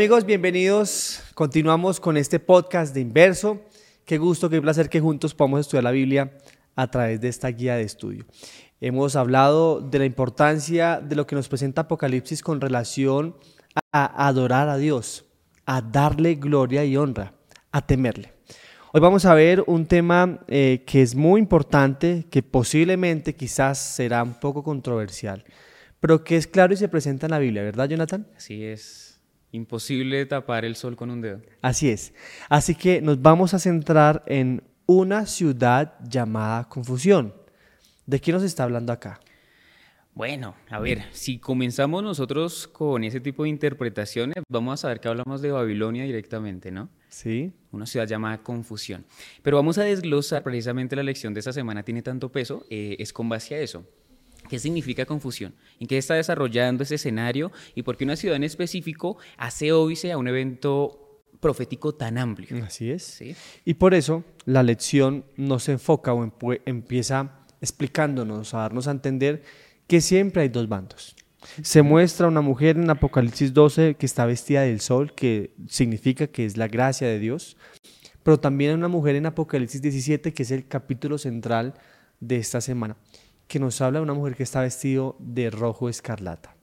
amigos, bienvenidos. Continuamos con este podcast de Inverso. Qué gusto, qué placer que juntos podamos estudiar la Biblia a través de esta guía de estudio. Hemos hablado de la importancia de lo que nos presenta Apocalipsis con relación a adorar a Dios, a darle gloria y honra, a temerle. Hoy vamos a ver un tema eh, que es muy importante, que posiblemente quizás será un poco controversial, pero que es claro y se presenta en la Biblia, ¿verdad, Jonathan? Así es. Imposible tapar el sol con un dedo. Así es. Así que nos vamos a centrar en una ciudad llamada confusión. ¿De qué nos está hablando acá? Bueno, a ver, si comenzamos nosotros con ese tipo de interpretaciones, vamos a saber que hablamos de Babilonia directamente, ¿no? Sí. Una ciudad llamada Confusión. Pero vamos a desglosar precisamente la lección de esta semana, tiene tanto peso, eh, es con base a eso. ¿Qué significa confusión? ¿En qué está desarrollando ese escenario? ¿Y por qué una ciudad en específico hace óbice a un evento profético tan amplio? Así es. ¿Sí? Y por eso la lección no se enfoca o empieza explicándonos, a darnos a entender que siempre hay dos bandos. Se muestra una mujer en Apocalipsis 12 que está vestida del sol, que significa que es la gracia de Dios, pero también hay una mujer en Apocalipsis 17 que es el capítulo central de esta semana que nos habla de una mujer que está vestido de rojo escarlata.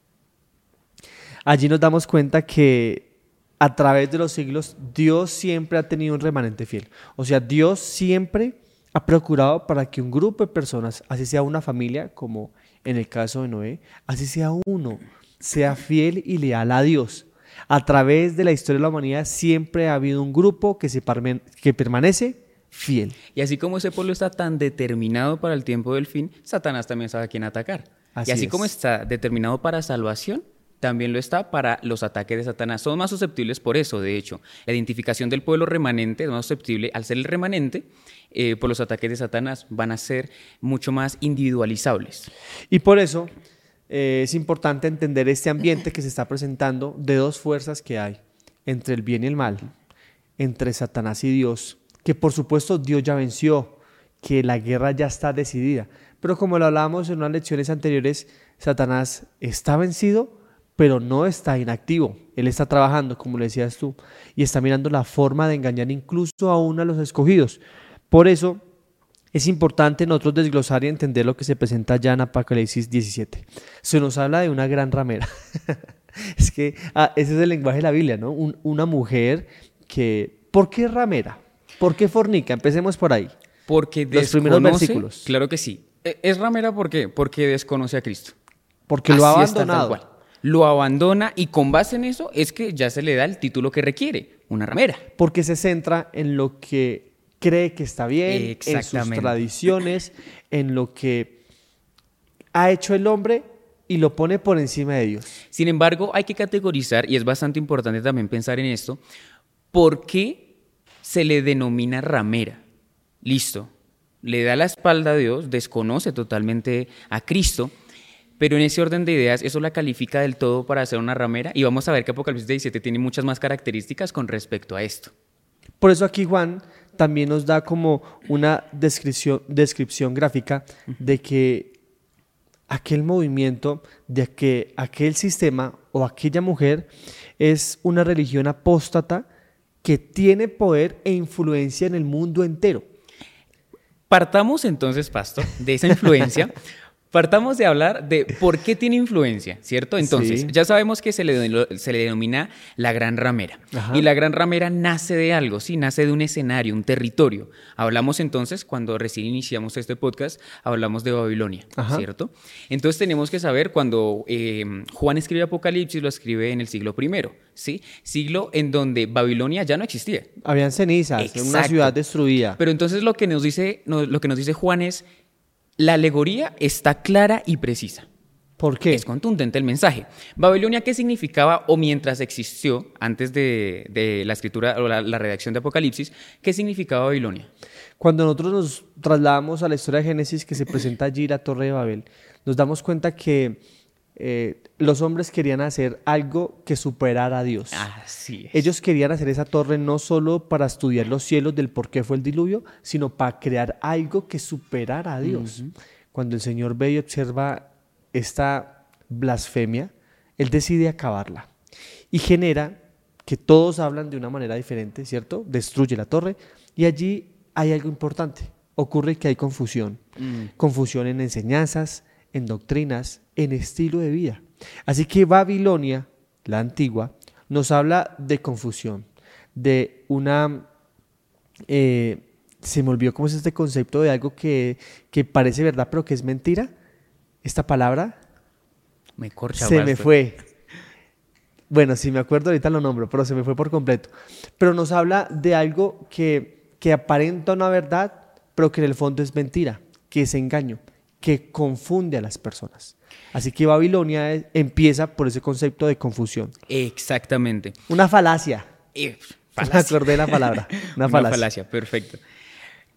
Allí nos damos cuenta que a través de los siglos Dios siempre ha tenido un remanente fiel. O sea, Dios siempre ha procurado para que un grupo de personas, así sea una familia, como en el caso de Noé, así sea uno, sea fiel y leal a Dios. A través de la historia de la humanidad siempre ha habido un grupo que, se que permanece fiel. Y así como ese pueblo está tan determinado para el tiempo del fin, Satanás también sabe a quién atacar. y así como está determinado para salvación, también lo está para los ataques de Satanás. Son más susceptibles por eso, de hecho. La identificación del pueblo remanente es más susceptible, al ser el remanente, eh, por los ataques de Satanás, van a ser mucho más individualizables. Y por eso eh, es importante entender este ambiente que se está presentando de dos fuerzas que hay, entre el bien y el mal, entre Satanás y Dios que por supuesto Dios ya venció, que la guerra ya está decidida. Pero como lo hablábamos en unas lecciones anteriores, Satanás está vencido, pero no está inactivo. Él está trabajando, como le decías tú, y está mirando la forma de engañar incluso aún a los escogidos. Por eso es importante nosotros desglosar y entender lo que se presenta ya en Apocalipsis 17. Se nos habla de una gran ramera. es que ah, ese es el lenguaje de la Biblia, ¿no? una mujer que... ¿Por qué ramera? ¿Por qué fornica? Empecemos por ahí. Porque Los primeros versículos. Claro que sí. E, es ramera ¿por qué? Porque desconoce a Cristo. Porque lo ha abandonado. Lo abandona y con base en eso es que ya se le da el título que requiere, una ramera. Porque se centra en lo que cree que está bien, en sus tradiciones, en lo que ha hecho el hombre y lo pone por encima de Dios. Sin embargo, hay que categorizar, y es bastante importante también pensar en esto, ¿por qué se le denomina ramera. Listo. Le da la espalda a Dios, desconoce totalmente a Cristo, pero en ese orden de ideas eso la califica del todo para ser una ramera y vamos a ver que Apocalipsis 17 tiene muchas más características con respecto a esto. Por eso aquí Juan también nos da como una descripción, descripción gráfica de que aquel movimiento, de que aquel sistema o aquella mujer es una religión apóstata que tiene poder e influencia en el mundo entero. Partamos entonces, Pastor, de esa influencia Partamos de hablar de por qué tiene influencia, ¿cierto? Entonces, ya sabemos que se le, se le, denomina la gran ramera. Y la gran ramera nace de algo, sí, nace de un escenario, un territorio. Hablamos entonces, cuando recién iniciamos este podcast, hablamos de Babilonia, ¿cierto? Entonces tenemos que saber, cuando em, Juan escribe Apocalipsis, lo escribe en el siglo I, ¿sí? Siglo en donde Babilonia ya no existía. Habían cenizas, una ciudad destruida. Pero entonces lo que nos dice, lo que nos dice Juan es la alegoría está clara y precisa. ¿Por qué? Es contundente el mensaje. Babilonia, ¿qué significaba o mientras existió, antes de, la escritura o la, redacción de Apocalipsis, qué significaba Babilonia? Cuando nosotros nos trasladamos a la historia de Génesis que se presenta allí, la Torre de Babel, nos damos cuenta que eh, los hombres querían hacer algo que superara a Dios. Así Ellos querían hacer esa torre no solo para estudiar los cielos del por qué fue el diluvio, sino para crear algo que superara a Dios. Cuando el Señor ve y observa esta blasfemia, Él decide acabarla y genera que todos hablan de una manera diferente, ¿cierto? Destruye la torre y allí hay algo importante. Ocurre que hay confusión. Mm. Confusión en enseñanzas, en doctrinas, en estilo de vida. Así que Babilonia, la antigua, nos habla de confusión, de una... Eh, se me olvidó cómo es este concepto de algo que, parece verdad pero que es mentira. Esta palabra me corcha se me fue. Bueno, si me acuerdo ahorita lo nombro, pero se me fue por completo. Pero nos habla de algo que, que aparenta una verdad, pero que en el fondo es mentira, que es engaño, que confunde a las personas. Así que Babilonia empieza por ese concepto de confusión. Exactamente. Una falacia. Eh, falacia. Acordé la palabra. Una falacia. Una falacia, perfecto.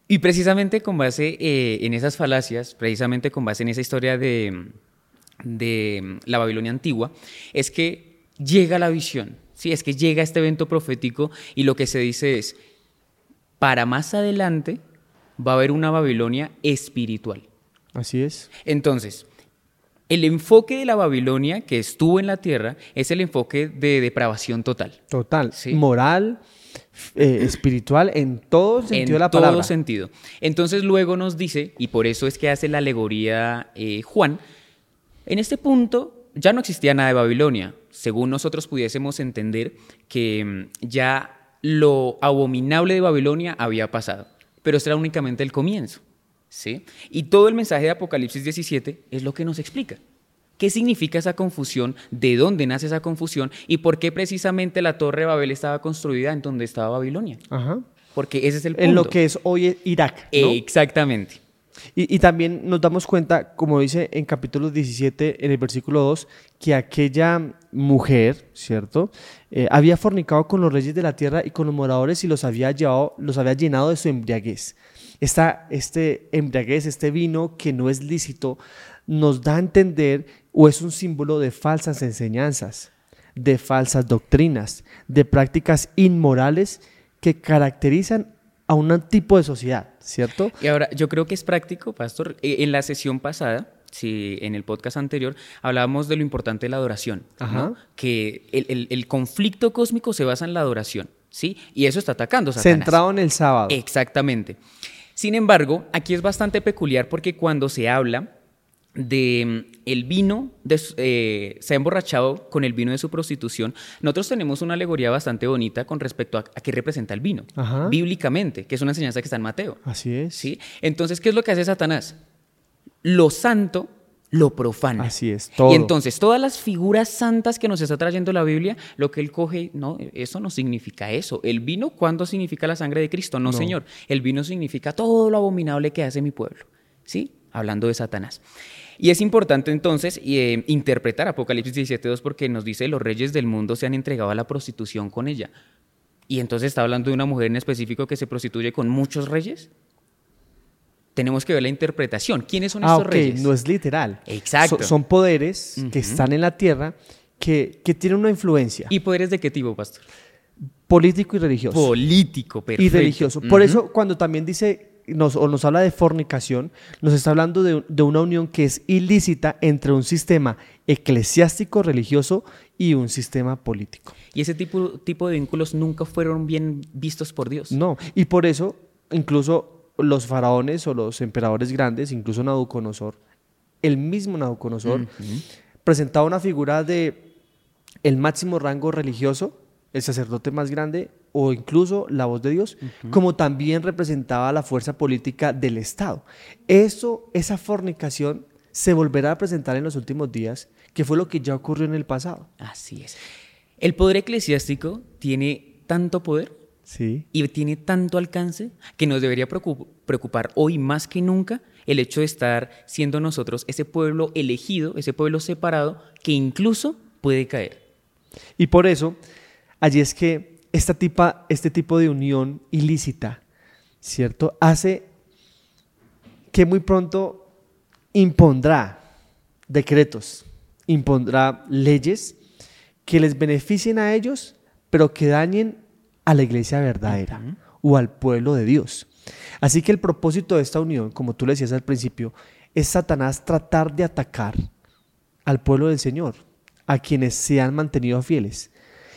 Y precisamente con base eh, en esas falacias, precisamente con base en esa historia de, de la Babilonia antigua, es que llega la visión. Sí, es que llega este evento profético y lo que se dice es, para más adelante va a haber una Babilonia espiritual. Así es. Entonces, el enfoque de la Babilonia que estuvo en la tierra es el enfoque de depravación total. Total. Moral, eh, espiritual, en todo sentido de la palabra. En todo sentido. Entonces luego nos dice, y por eso es que hace la alegoría eh, Juan, en este punto ya no existía nada de Babilonia, según nosotros pudiésemos entender que mm, ya lo abominable de Babilonia había pasado, pero esto era únicamente el comienzo. ¿Sí? Y todo el mensaje de Apocalipsis 17 es lo que nos explica. ¿Qué significa esa confusión? ¿De dónde nace esa confusión? ¿Y por qué precisamente la Torre de Babel estaba construida en donde estaba Babilonia? Porque ese es el punto. En lo que es hoy Irak. exactamente. Y, también nos damos cuenta, como dice en capítulo 17, en el versículo 2, que aquella mujer, ¿cierto? Eh, había fornicado con los reyes de la tierra y con los moradores y los había, llevado, los había llenado de su embriaguez. Esta, este embriaguez, este vino que no es lícito, nos da a entender o es un símbolo de falsas enseñanzas, de falsas doctrinas, de prácticas inmorales que caracterizan a un tipo de sociedad, ¿cierto? Y ahora, yo creo que es práctico, pastor. Eh, en la sesión pasada, si en el podcast anterior hablábamos de lo importante de la adoración, que el, el, conflicto cósmico se basa en la adoración, ¿sí? Y eso está atacando Satanás. Centrado en el sábado. Exactamente. Sin embargo, aquí es bastante peculiar porque cuando se habla de mm, el vino, eh, se ha emborrachado con el vino de su prostitución, nosotros tenemos una alegoría bastante bonita con respecto a, qué representa el vino, bíblicamente, que es una enseñanza que está en Mateo. Así es. ¿sí? Entonces, ¿qué es lo que hace Satanás? Lo santo lo profana. Así es, todo. Y entonces, todas las figuras santas que nos está trayendo la Biblia, lo que él coge, no, eso no significa eso. El vino, ¿cuándo significa la sangre de Cristo? No, Señor. El vino significa todo lo abominable que hace mi pueblo. ¿Sí? Hablando de Satanás. Y es importante entonces eh, interpretar Apocalipsis 17.2 porque nos dice los reyes del mundo se han entregado a la prostitución con ella. Y entonces está hablando de una mujer en específico que se prostituye con muchos reyes tenemos que ver la interpretación. ¿Quiénes son ah, estos reyes? No es literal. Exacto. son poderes que están en la tierra que, tienen una influencia. ¿Y poderes de qué tipo, pastor? Político y religioso. Político, perfecto. Y religioso. Por eso, cuando también dice nos, o nos habla de fornicación, nos está hablando de, de, una unión que es ilícita entre un sistema eclesiástico religioso y un sistema político. Y ese tipo, tipo de vínculos nunca fueron bien vistos por Dios. No, y por eso incluso los faraones o los emperadores grandes, incluso Nabucodonosor, el mismo Nabucodonosor, presentaba una figura de el máximo rango religioso, el sacerdote más grande o incluso la voz de Dios, como también representaba la fuerza política del Estado. Eso, esa fornicación se volverá a presentar en los últimos días, que fue lo que ya ocurrió en el pasado. Así es. El poder eclesiástico tiene tanto poder y tiene tanto alcance que nos debería preocupar hoy más que nunca el hecho de estar siendo nosotros ese pueblo elegido, ese pueblo separado, que incluso puede caer. Y por eso, allí es que esta tipa, este tipo de unión ilícita, ¿cierto? Hace que muy pronto impondrá decretos, impondrá leyes que les beneficien a ellos, pero que dañen a la iglesia verdadera o al pueblo de Dios. Así que el propósito de esta unión, como tú le decías al principio, es Satanás tratar de atacar al pueblo del Señor, a quienes se han mantenido fieles.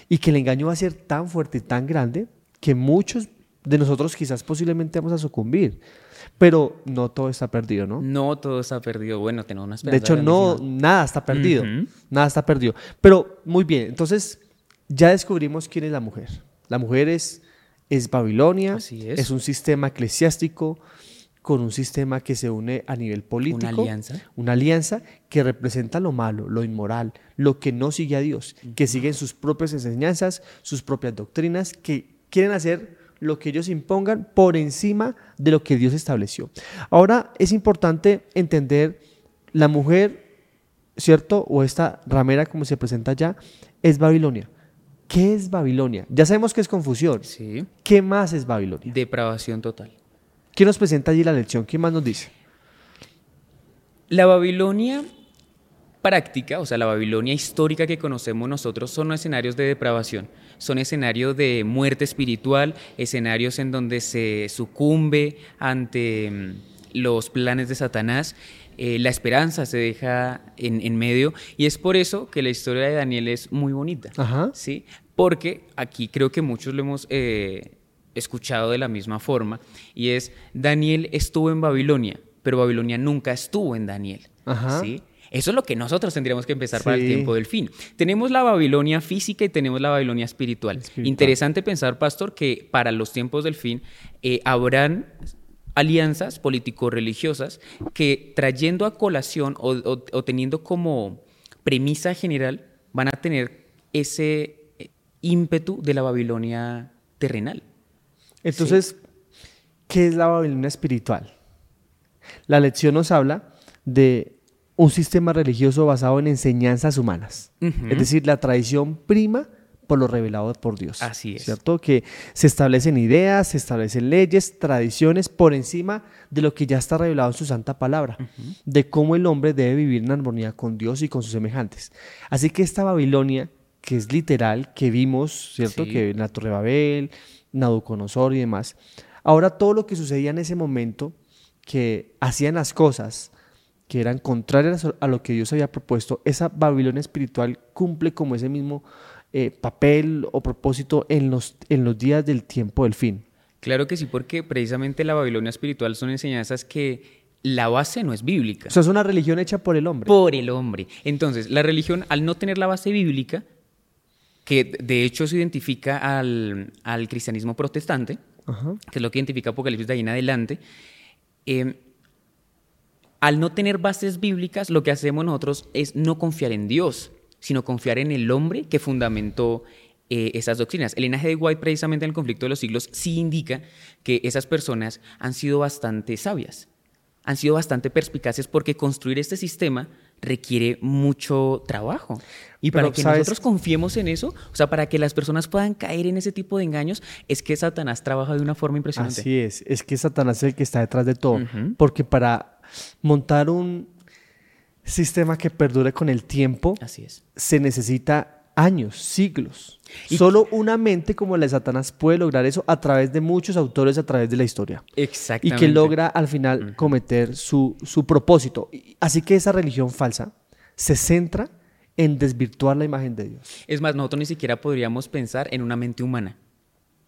y que el engaño va a ser tan fuerte y tan grande que muchos de nosotros quizás posiblemente vamos a sucumbir. Pero no todo está perdido, ¿no? No todo está perdido. Bueno, tenemos una esperanza. De hecho, no, nada está perdido. Nada está perdido. Pero muy bien, entonces ya descubrimos quién es la mujer. La mujer es, es Babilonia, Así es. es un sistema eclesiástico con un sistema que se une a nivel político. Una alianza. Una alianza que representa lo malo, lo inmoral, lo que no sigue a Dios, que siguen sus propias enseñanzas, sus propias doctrinas, que quieren hacer lo que ellos impongan por encima de lo que Dios estableció. Ahora es importante entender la mujer, ¿cierto? O esta ramera como se presenta allá, es Babilonia. ¿Qué es Babilonia? Ya sabemos que es confusión. Sí. ¿Qué más es Babilonia? Depravación total. ¿Quién nos presenta allí la lección? ¿Quién más nos dice? La Babilonia práctica, o sea, la Babilonia histórica que conocemos nosotros, son escenarios de depravación, son escenarios de muerte espiritual, escenarios en donde se sucumbe ante mm, los planes de Satanás. Eh, la esperanza se deja en, medio y es por eso que la historia de Daniel es muy bonita, Ajá. ¿sí? Porque aquí creo que muchos lo hemos eh, escuchado de la misma forma y es Daniel estuvo en Babilonia, pero Babilonia nunca estuvo en Daniel, Ajá. ¿sí? Eso es lo que nosotros tendríamos que empezar para el tiempo del fin. Tenemos la Babilonia física y tenemos la Babilonia espiritual. Espiritual. Interesante pensar, pastor, que para los tiempos del fin eh, habrán alianzas político-religiosas que trayendo a colación o, o- o teniendo como premisa general van a tener ese ímpetu de la Babilonia terrenal. Entonces, ¿qué es la Babilonia espiritual? La lección nos habla de un sistema religioso basado en enseñanzas humanas. Es decir, la tradición prima por lo revelado por Dios. Así es. ¿Cierto? Que se establecen ideas, se establecen leyes, tradiciones por encima de lo que ya está revelado en su santa palabra, de cómo el hombre debe vivir en armonía con Dios y con sus semejantes. Así que esta Babilonia, que es literal, que vimos, ¿cierto? Sí. Que en la Torre de Babel, Nabucodonosor y demás. Ahora todo lo que sucedía en ese momento, que hacían las cosas que eran contrarias a lo que Dios había propuesto, esa Babilonia espiritual cumple como ese mismo eh, papel o propósito en los, en los días del tiempo del fin. Claro que sí, porque precisamente la Babilonia espiritual son enseñanzas que la base no es bíblica. O sea, es una religión hecha por el hombre. por el hombre. Entonces, la religión, al no tener la base bíblica, que de hecho se identifica al, al cristianismo protestante, Ajá. que es lo que identifica Apocalipsis de ahí en adelante, eh, al no tener bases bíblicas, lo que hacemos nosotros es no confiar en Dios, sino confiar en el hombre que fundamentó eh, esas doctrinas. El linaje de White, precisamente en el conflicto de los siglos, sí indica que esas personas han sido bastante sabias, han sido bastante perspicaces porque construir este sistema requiere mucho trabajo. Y Pero, para que ¿sabes? nosotros confiemos en eso, o sea, para que las personas puedan caer en ese tipo de engaños, es que Satanás trabaja de una forma impresionante. Así es, es que Satanás es el que está detrás de todo. Porque para montar un sistema que perdure con el tiempo, Así es. se necesita años, siglos. Y- Solo una mente como la de Satanás puede lograr eso a través de muchos autores a través de la historia. Y Exactamente. que logra al final cometer su, su propósito. Y- Así que esa religión falsa se centra en desvirtuar la imagen de Dios. Es más, nosotros ni siquiera podríamos pensar en una mente humana.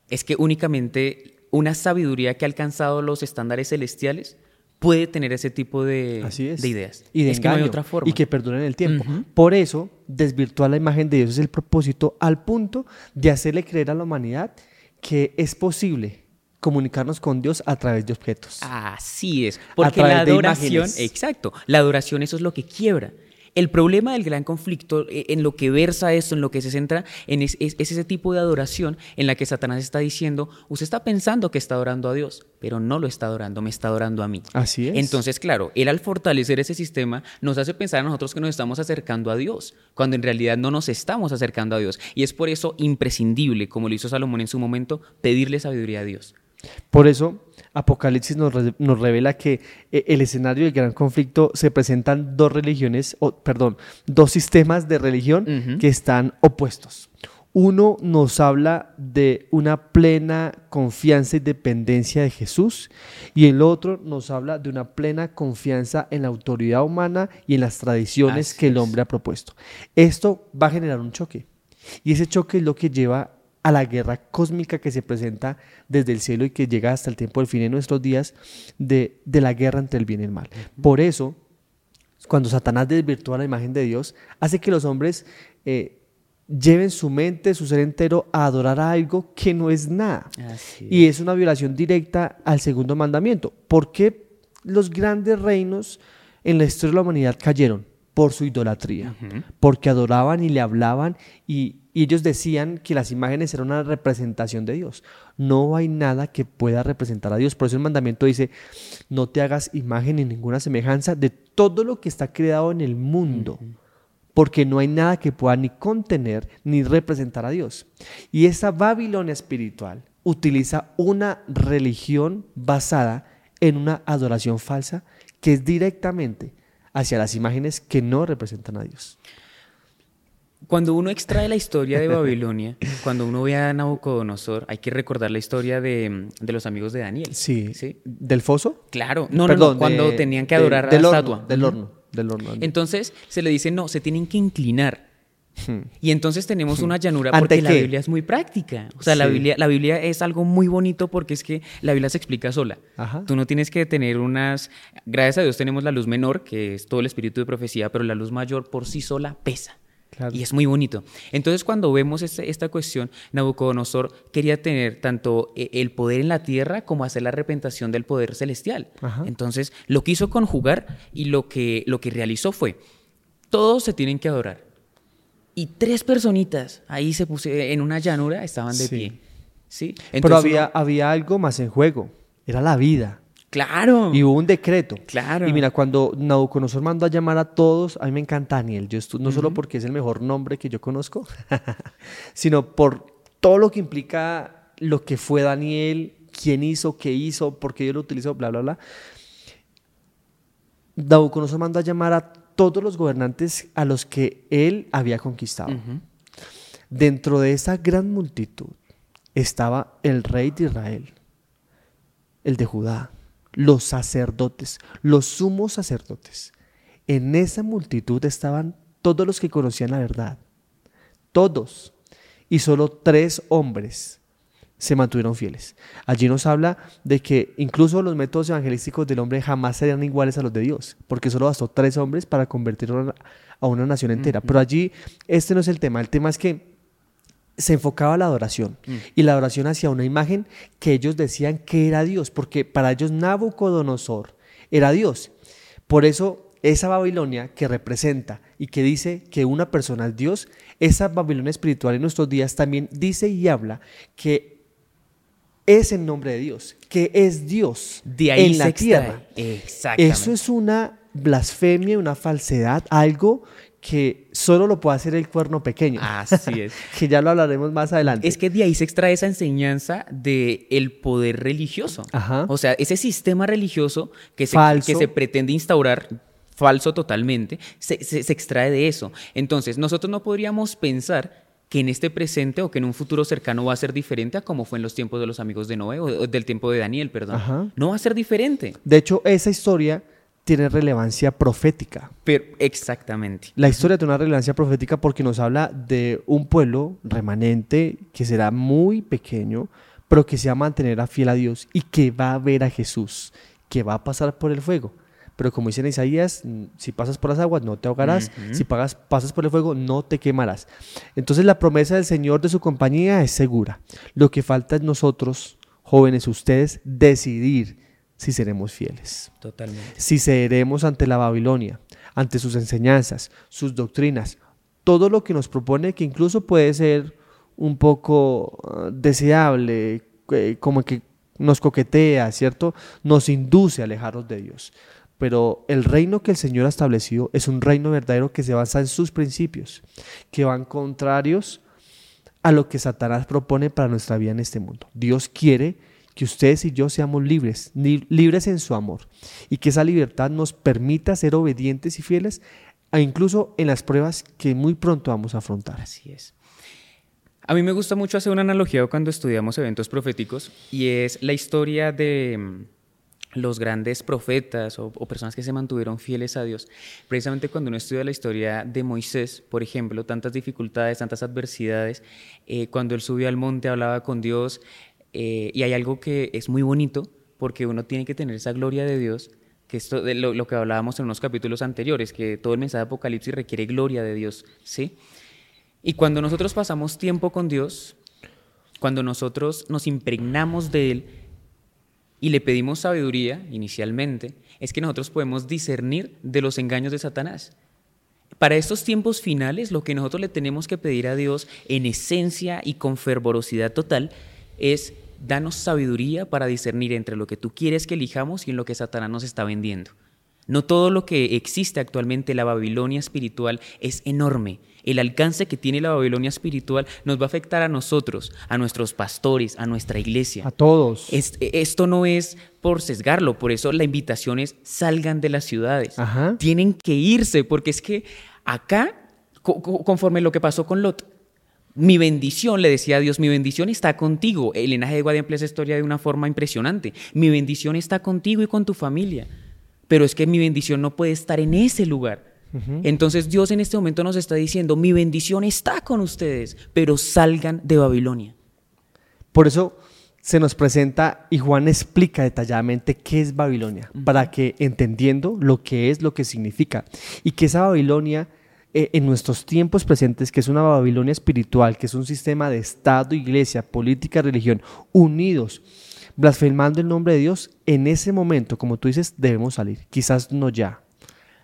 Es que únicamente una sabiduría que ha alcanzado los estándares celestiales puede tener ese tipo de, Así es. de ideas. Y de es que no hay engaño, otra forma. Y que perduren en el tiempo. Por eso, desvirtuar la imagen de Dios es el propósito al punto de hacerle creer a la humanidad que es posible comunicarnos con Dios a través de objetos. Así es. Porque la adoración, exacto, la adoración eso es lo que quiebra. El problema del gran conflicto, eh, en lo que versa esto, en lo que se centra, en es, es- es ese tipo de adoración en la que Satanás está diciendo, usted está pensando que está adorando a Dios, pero no lo está adorando, me está adorando a mí. Así es. Entonces, claro, él al fortalecer ese sistema nos hace pensar a nosotros que nos estamos acercando a Dios, cuando en realidad no nos estamos acercando a Dios. Y es por eso imprescindible, como lo hizo Salomón en su momento, pedirle sabiduría a Dios. Por eso, Apocalipsis nos, re- nos revela que eh, el escenario del gran conflicto se presentan dos religiones, o, perdón, dos sistemas de religión que están opuestos. Uno nos habla de una plena confianza y dependencia de Jesús y el otro nos habla de una plena confianza en la autoridad humana y en las tradiciones Así que el es. hombre ha propuesto. Esto va a generar un choque. Y ese choque es lo que lleva a la guerra cósmica que se presenta desde el cielo y que llega hasta el tiempo del fin de nuestros días de, la guerra entre el bien y el mal. Por eso, cuando Satanás desvirtúa la imagen de Dios, hace que los hombres eh, lleven su mente, su ser entero a adorar a algo que no es nada. Y es una violación directa al segundo mandamiento. ¿Por qué los grandes reinos en la historia de la humanidad cayeron? Por su idolatría, porque adoraban y le hablaban y, y ellos decían que las imágenes eran una representación de Dios. No hay nada que pueda representar a Dios. Por eso el mandamiento dice, no te hagas imagen ni ninguna semejanza de todo lo que está creado en el mundo. Porque no hay nada que pueda ni contener ni representar a Dios. Y esa Babilonia espiritual utiliza una religión basada en una adoración falsa que es directamente hacia las imágenes que no representan a Dios. Cuando uno extrae la historia de Babilonia, cuando uno ve a Nabucodonosor, hay que recordar la historia de, los amigos de Daniel. Sí. ¿sí? ¿Del foso? Claro. No, no, cuando tenían que adorar a la estatua. Del horno, del horno. Entonces se le dice, no, se tienen que inclinar. Hmm. Y entonces tenemos una llanura porque la Biblia es muy práctica. O sea, la, Biblia, la Biblia es algo muy bonito porque es que la Biblia se explica sola. Tú no tienes que tener unas... Gracias a Dios tenemos la luz menor, que es todo el espíritu de profecía, pero la luz mayor por sí sola pesa. Y es muy bonito. Entonces, cuando vemos este, esta cuestión, Nabucodonosor quería tener tanto eh, el poder en la tierra como hacer la arrepentación del poder celestial. Entonces, lo quiso conjugar y lo que, lo que realizó fue, todos se tienen que adorar. Y tres personitas ahí se puse en una llanura estaban de pie. ¿sí? Pero había, había algo más en juego, era la vida. Claro. Y hubo un decreto. Claro. Y mira, cuando Nabucodonosor mandó a llamar a todos, a mí me encanta Daniel. Yo no solo porque es el mejor nombre que yo conozco, sino por todo lo que implica lo que fue Daniel, quién hizo, qué hizo, por qué yo lo utilizó, bla, bla, bla. Nabucodonosor mandó a llamar a todos los gobernantes a los que él había conquistado. Dentro de esa gran multitud estaba el rey de Israel, el de Judá, los sacerdotes, los sumos sacerdotes. En esa multitud estaban todos los que conocían la verdad, todos, y solo tres hombres se mantuvieron fieles. Allí nos habla de que incluso los métodos evangelísticos del hombre jamás serían iguales a los de Dios, porque solo bastó tres hombres para convertir a una nación entera. Pero allí este no es el tema, el tema es que se enfocaba la adoración mm. y la adoración hacia una imagen que ellos decían que era Dios, porque para ellos Nabucodonosor era Dios. Por eso esa Babilonia que representa y que dice que una persona es Dios, esa Babilonia espiritual en nuestros días también dice y habla que es el nombre de Dios, que es Dios de ahí en la tierra. Eso es una blasfemia, una falsedad, algo que solo lo puede hacer el cuerno pequeño. Así es. que ya lo hablaremos más adelante. Es que de ahí se extrae esa enseñanza del el poder religioso. O sea, ese sistema religioso que se, que se pretende instaurar falso totalmente, se, se, extrae de eso. Entonces, nosotros no podríamos pensar que en este presente o que en un futuro cercano va a ser diferente a como fue en los tiempos de los amigos de Noé o del tiempo de Daniel, perdón. No va a ser diferente. De hecho, esa historia tiene relevancia profética. Pero, exactamente. La historia tiene una relevancia profética porque nos habla de un pueblo remanente que será muy pequeño, pero que se va a mantener a fiel a Dios y que va a ver a Jesús, que va a pasar por el fuego. Pero como dice en Isaías, si pasas por las aguas no te ahogarás, si pagas, pasas por el fuego no te quemarás. Entonces la promesa del Señor de su compañía es segura. Lo que falta es nosotros, jóvenes, ustedes, decidir si seremos fieles. Totalmente. Si cederemos ante la Babilonia, ante sus enseñanzas, sus doctrinas, todo lo que nos propone que incluso puede ser un poco ah, deseable, como que nos coquetea, ¿cierto? Nos induce a alejarnos de Dios. Pero el reino que el Señor ha establecido es un reino verdadero que se basa en sus principios, que van contrarios a lo que Satanás propone para nuestra vida en este mundo. Dios quiere que ustedes y yo seamos libres, libres en su amor, y que esa libertad nos permita ser obedientes y fieles, e incluso en las pruebas que muy pronto vamos a afrontar. Así es. A mí me gusta mucho hacer una analogía cuando estudiamos eventos proféticos, y es la historia de, los grandes profetas o, personas que se mantuvieron fieles a Dios. Precisamente cuando uno estudia la historia de Moisés, por ejemplo, tantas dificultades, tantas adversidades, eh, cuando él subió al monte, hablaba con Dios, eh, y hay algo que es muy bonito, porque uno tiene que tener esa gloria de Dios, que esto de lo, que hablábamos en unos capítulos anteriores, que todo el mensaje de Apocalipsis requiere gloria de Dios, ¿sí? Y cuando nosotros pasamos tiempo con Dios, cuando nosotros nos impregnamos de Él, y le pedimos sabiduría inicialmente, es que nosotros podemos discernir de los engaños de Satanás. Para estos tiempos finales, lo que nosotros le tenemos que pedir a Dios en esencia y con fervorosidad total es danos sabiduría para discernir entre lo que tú quieres que elijamos y en lo que Satanás nos está vendiendo. No todo lo que existe actualmente en la Babilonia espiritual es enorme. El alcance que tiene la Babilonia espiritual nos va a afectar a nosotros, a nuestros pastores, a nuestra iglesia. A todos. esto no es por sesgarlo, por eso la invitación es salgan de las ciudades. Tienen que irse, porque es que acá, conforme lo que pasó con Lot, mi bendición, le decía a Dios, mi bendición está contigo. El linaje de Guadian emplea esa historia de una forma impresionante. Mi bendición está contigo y con tu familia pero es que mi bendición no puede estar en ese lugar. Entonces Dios en este momento nos está diciendo, mi bendición está con ustedes, pero salgan de Babilonia. Por eso se nos presenta y Juan explica detalladamente qué es Babilonia, para que entendiendo lo que es, lo que significa, y que esa Babilonia eh, en nuestros tiempos presentes, que es una Babilonia espiritual, que es un sistema de Estado, iglesia, política, religión, unidos blasfemando el nombre de Dios, en ese momento, como tú dices, debemos salir. Quizás no ya.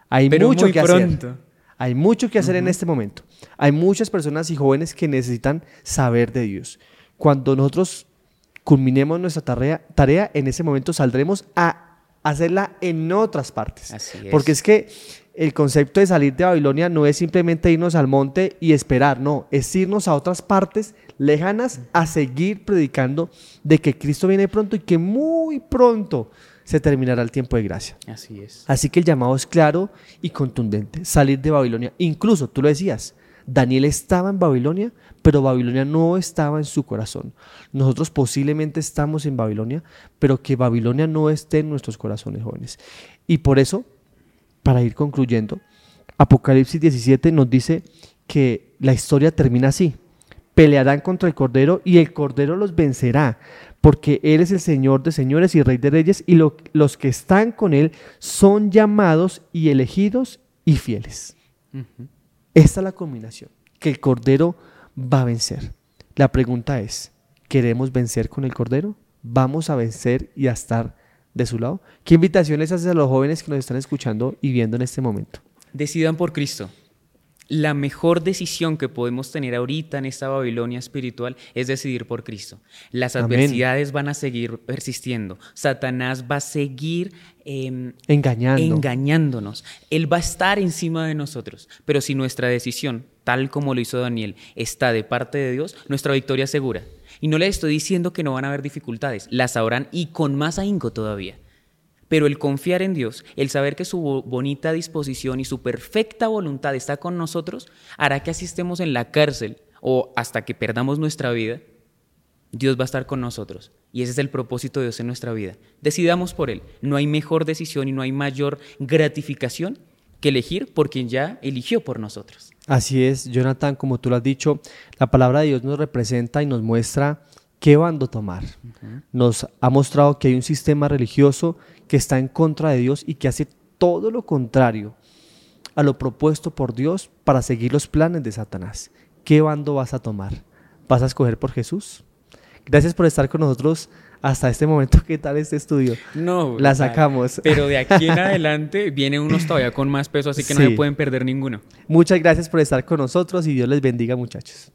Hay mucho que hacer. Hay mucho que hacer en este momento. Hay muchas personas y jóvenes que necesitan saber de Dios. Cuando nosotros culminemos nuestra tarea, tarea en ese momento saldremos a hacerla en otras partes. Porque es que el concepto de salir de Babilonia no es simplemente irnos al monte y esperar, no, es irnos a otras partes lejanas a seguir predicando de que Cristo viene pronto y que muy pronto se terminará el tiempo de gracia. Así es. Así que el llamado es claro y contundente, salir de Babilonia. Incluso, tú lo decías, Daniel estaba en Babilonia, pero Babilonia no estaba en su corazón. Nosotros posiblemente estamos en Babilonia, pero que Babilonia no esté en nuestros corazones jóvenes. Y por eso para ir concluyendo, Apocalipsis 17 nos dice que la historia termina así. Pelearán contra el Cordero y el Cordero los vencerá, porque Él es el Señor de señores y Rey de reyes, y los que están con Él son llamados y elegidos y fieles. Esta es la combinación, que el Cordero va a vencer. La pregunta es, ¿queremos vencer con el Cordero? ¿Vamos a vencer y a estar de su lado. ¿Qué invitaciones haces a los jóvenes que nos están escuchando y viendo en este momento? Decidan por Cristo. La mejor decisión que podemos tener ahorita en esta Babilonia espiritual es decidir por Cristo. Las adversidades van a seguir persistiendo. Satanás va a seguir em, Engañando. engañándonos. Él va a estar encima de nosotros. Pero si nuestra decisión, tal como lo hizo Daniel, está de parte de Dios, nuestra victoria es segura. Y no les estoy diciendo que no van a haber dificultades, las habrán y con más ahínco todavía. Pero el confiar en Dios, el saber que su bonita disposición y su perfecta voluntad está con nosotros, hará que así en la cárcel o hasta que perdamos nuestra vida, Dios va a estar con nosotros. Y ese es el propósito de Dios en nuestra vida. Decidamos por Él. No hay mejor decisión y no hay mayor gratificación que elegir por quien ya eligió por nosotros. Así es, Jonathan, como tú lo has dicho, la palabra de Dios nos representa y nos muestra qué bando tomar. Nos ha mostrado que hay un sistema religioso que está en contra de Dios y que hace todo lo contrario a lo propuesto por Dios para seguir los planes de Satanás. ¿Qué bando vas a tomar? ¿Vas a escoger por Jesús? Gracias por estar con nosotros hasta este momento, ¿qué tal este estudio? No. La sacamos. Pero de aquí en adelante vienen unos todavía con más peso, así que no se pueden perder ninguno. Muchas gracias por estar con nosotros y Dios les bendiga, muchachos.